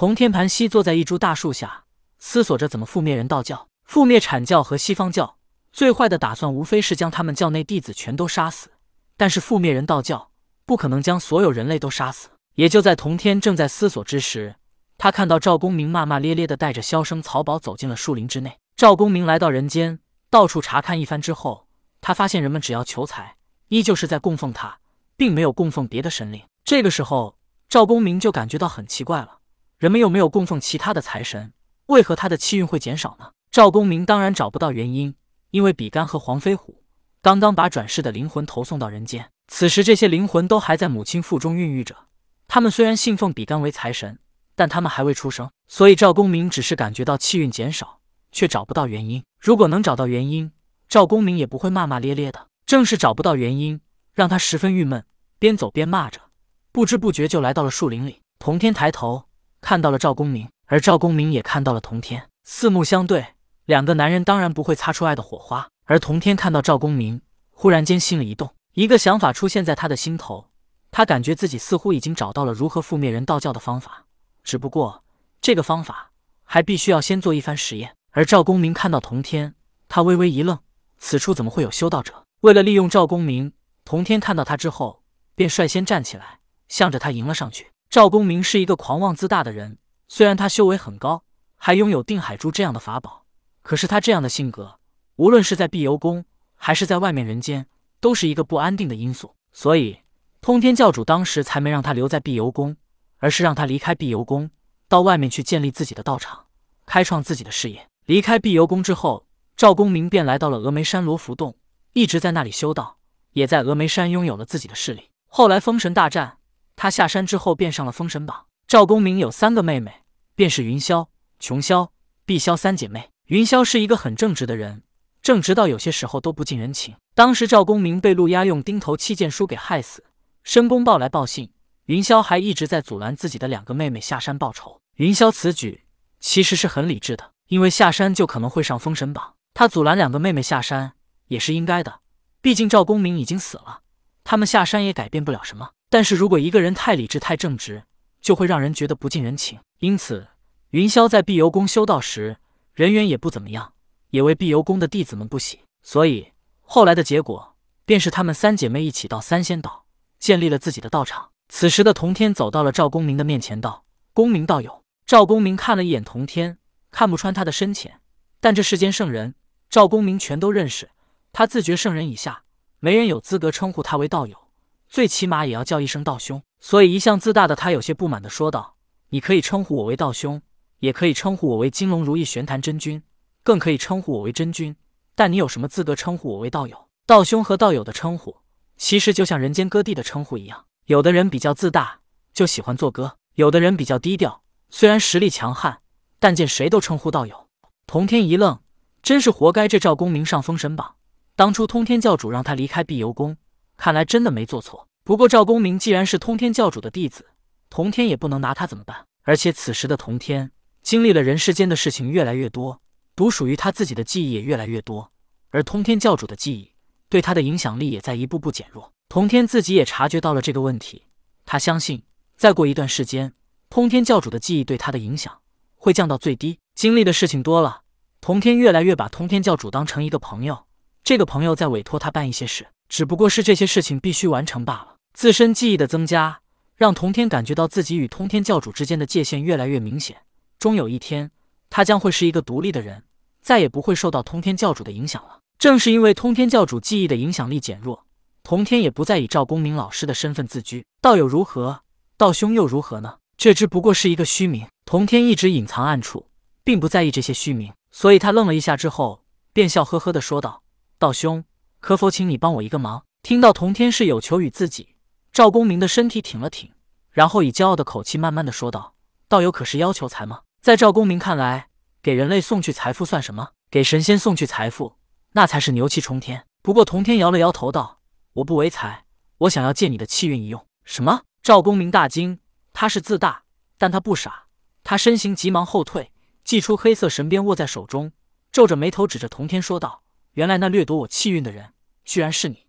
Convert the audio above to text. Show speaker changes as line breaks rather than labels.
童天盘膝坐在一株大树下，思索着怎么覆灭人道教、覆灭阐教和西方教。最坏的打算无非是将他们教内弟子全都杀死，但是覆灭人道教不可能将所有人类都杀死。也就在童天正在思索之时，他看到赵公明骂骂咧咧的带着萧生、曹宝走进了树林之内。赵公明来到人间，到处查看一番之后，他发现人们只要求财，依旧是在供奉他，并没有供奉别的神灵。这个时候，赵公明就感觉到很奇怪了：人们又没有供奉其他的财神，为何他的气运会减少呢？赵公明当然找不到原因。因为比干和黄飞虎刚刚把转世的灵魂投送到人间，此时这些灵魂都还在母亲腹中孕育着。他们虽然信奉比干为财神，但他们还未出生，所以赵公明只是感觉到气运减少，却找不到原因。如果能找到原因，赵公明也不会骂骂咧咧的。正是找不到原因，让他十分郁闷，边走边骂着，不知不觉就来到了树林里。童天抬头看到了赵公明，而赵公明也看到了童天，四目相对。两个男人当然不会擦出爱的火花，而童天看到赵公明，忽然间心里一动，一个想法出现在他的心头。他感觉自己似乎已经找到了如何覆灭人道教的方法，只不过这个方法还必须要先做一番实验。而赵公明看到童天，他微微一愣，此处怎么会有修道者？为了利用赵公明，童天看到他之后，便率先站起来，向着他迎了上去。赵公明是一个狂妄自大的人，虽然他修为很高，还拥有定海珠这样的法宝。可是他这样的性格，无论是在碧游宫还是在外面人间，都是一个不安定的因素。所以，通天教主当时才没让他留在碧游宫，而是让他离开碧游宫，到外面去建立自己的道场，开创自己的事业。离开碧游宫之后，赵公明便来到了峨眉山罗浮洞，一直在那里修道，也在峨眉山拥有了自己的势力。后来封神大战，他下山之后便上了封神榜。赵公明有三个妹妹，便是云霄、琼霄、碧霄三姐妹。云霄是一个很正直的人，正直到有些时候都不近人情。当时赵公明被陆压用钉头七剑书给害死，申公豹来报信，云霄还一直在阻拦自己的两个妹妹下山报仇。云霄此举其实是很理智的，因为下山就可能会上封神榜，他阻拦两个妹妹下山也是应该的。毕竟赵公明已经死了，他们下山也改变不了什么。但是如果一个人太理智、太正直，就会让人觉得不近人情。因此，云霄在碧游宫修道时。人缘也不怎么样，也为碧游宫的弟子们不喜，所以后来的结果便是他们三姐妹一起到三仙岛建立了自己的道场。此时的童天走到了赵公明的面前，道：“公明道友。”赵公明看了一眼童天，看不穿他的深浅，但这世间圣人，赵公明全都认识。他自觉圣人以下，没人有资格称呼他为道友，最起码也要叫一声道兄。所以一向自大的他有些不满的说道：“你可以称呼我为道兄。”也可以称呼我为金龙如意玄坛真君，更可以称呼我为真君。但你有什么资格称呼我为道友？道兄和道友的称呼，其实就像人间割地的称呼一样。有的人比较自大，就喜欢做哥；有的人比较低调，虽然实力强悍，但见谁都称呼道友。童天一愣，真是活该这赵公明上封神榜。当初通天教主让他离开碧游宫，看来真的没做错。不过赵公明既然是通天教主的弟子，童天也不能拿他怎么办。而且此时的童天。经历了人世间的事情越来越多，独属于他自己的记忆也越来越多，而通天教主的记忆对他的影响力也在一步步减弱。通天自己也察觉到了这个问题，他相信再过一段时间，通天教主的记忆对他的影响会降到最低。经历的事情多了，通天越来越把通天教主当成一个朋友，这个朋友在委托他办一些事，只不过是这些事情必须完成罢了。自身记忆的增加，让通天感觉到自己与通天教主之间的界限越来越明显。终有一天，他将会是一个独立的人，再也不会受到通天教主的影响了。正是因为通天教主记忆的影响力减弱，童天也不再以赵公明老师的身份自居。道友如何，道兄又如何呢？这只不过是一个虚名。童天一直隐藏暗处，并不在意这些虚名，所以他愣了一下之后，便笑呵呵地说道：“道兄，可否请你帮我一个忙？”听到童天是有求于自己，赵公明的身体挺了挺，然后以骄傲的口气慢慢的说道：“道友可是要求财吗？”在赵公明看来，给人类送去财富算什么？给神仙送去财富，那才是牛气冲天。不过童天摇了摇头道：“我不为财，我想要借你的气运一用。”什么？赵公明大惊。他是自大，但他不傻。他身形急忙后退，祭出黑色神鞭握在手中，皱着眉头指着童天说道：“原来那掠夺我气运的人，居然是你！”